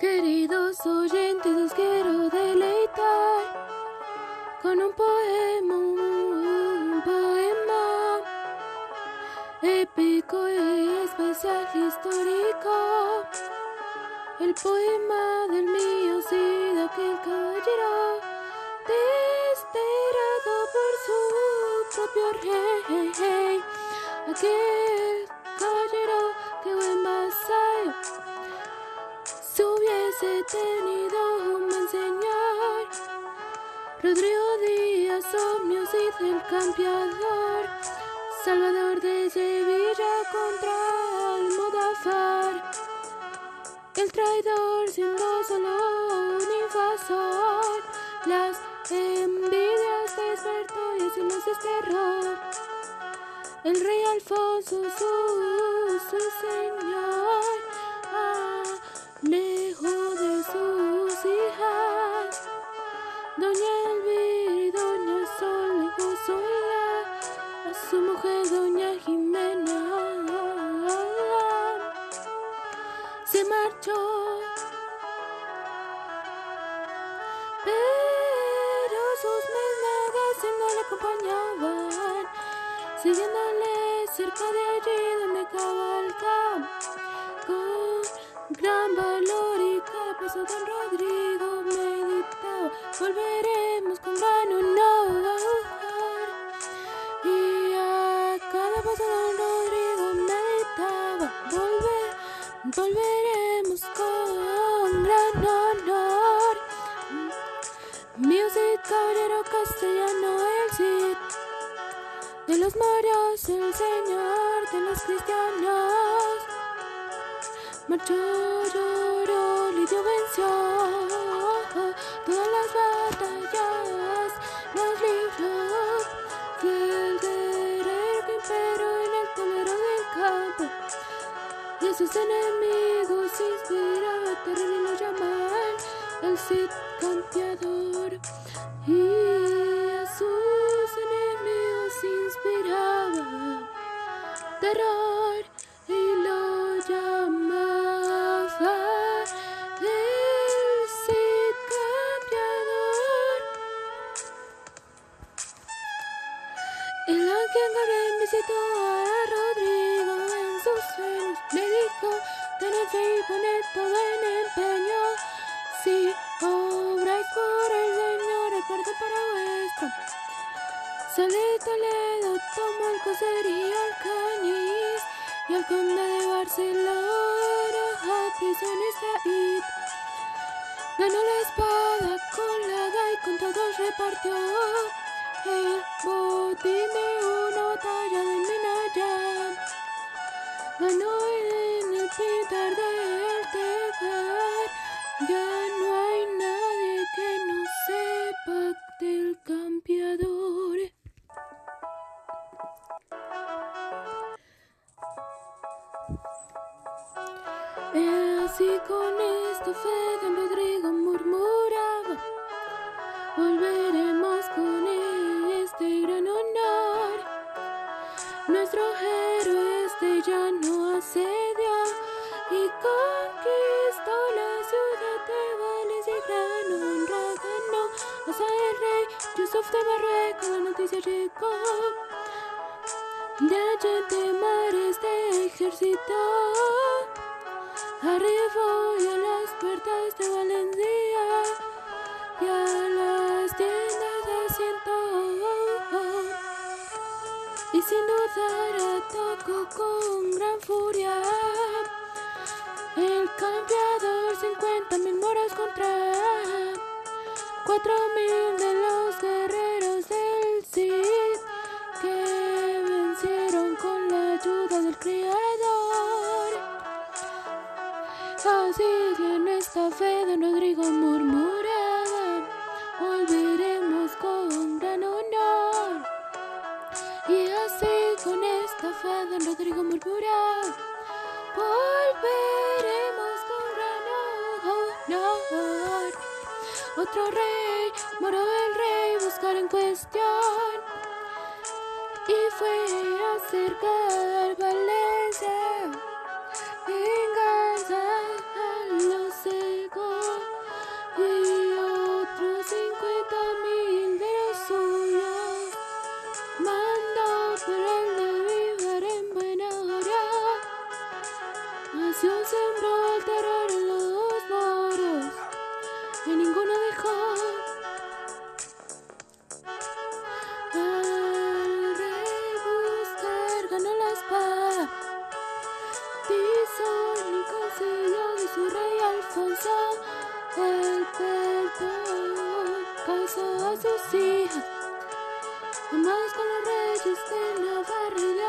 Queridos oyentes, os quiero deleitar con un poema, un poema épico y especial histórico. El poema del mío, sí, de aquel caballero, desterrado por su propio rey. Aquel hubiese tenido un buen señor. Rodrigo Díaz, Omnio, Cid, el campeador, Salvador de Sevilla contra Almodafar. El traidor siendo solo un invasor, las envidias despertó y así los desterró. El rey Alfonso, su, su señor, acompañaban, siguiéndole cerca de allí donde cabalga. Con gran valor y cada paso don Rodrigo meditaba, volveremos con gran honor. Y a cada paso don Rodrigo meditaba, volver, volveremos con gran honor. Music, caballero castellano, los moros, el señor de los cristianos. Marchó, lloró, lidio venció. Todas las batallas, los libros del guerrero que imperó en el tablero del campo. Y a sus enemigos inspiraba terror y lo llamaban el Cid campeador. Y lo llamaba el Cid campeador. El ángel Gabriel visitó a Rodrigo en sus sueños. Le dijo, tened fe y poned todo en empeño. Si obráis por el Señor, el perdón para vuestro. Sale Toledo, tomó el coser y el. Y al conde de Barcelona a prisiones traíd. Ganó la espada con la daga con todos repartió Así con esto fe don Rodrigo murmuraba Volveremos con este gran honor. Nuestro héroe este ya no asedió Y conquistó la ciudad de Valencia y gran honra ganó. Hasta el rey Yusuf de Marruecos la noticia llegó. De allá de mares de ejército Arribó y a las puertas de Valencia y a las tiendas de asiento. Y sin dudar atacó con gran furia. El campeador, cincuenta mil moros contra cuatro mil de los guerreros del Cid En esta fe don Rodrigo murmuraba, volveremos con gran honor. Y así con esta fe don Rodrigo murmuraba, volveremos con gran honor. Otro rey, moró el rey, buscar en cuestión. Y fue acercar Valencia. Alfonso el perdón. Casó a sus hijas, amados con los reyes de Navarra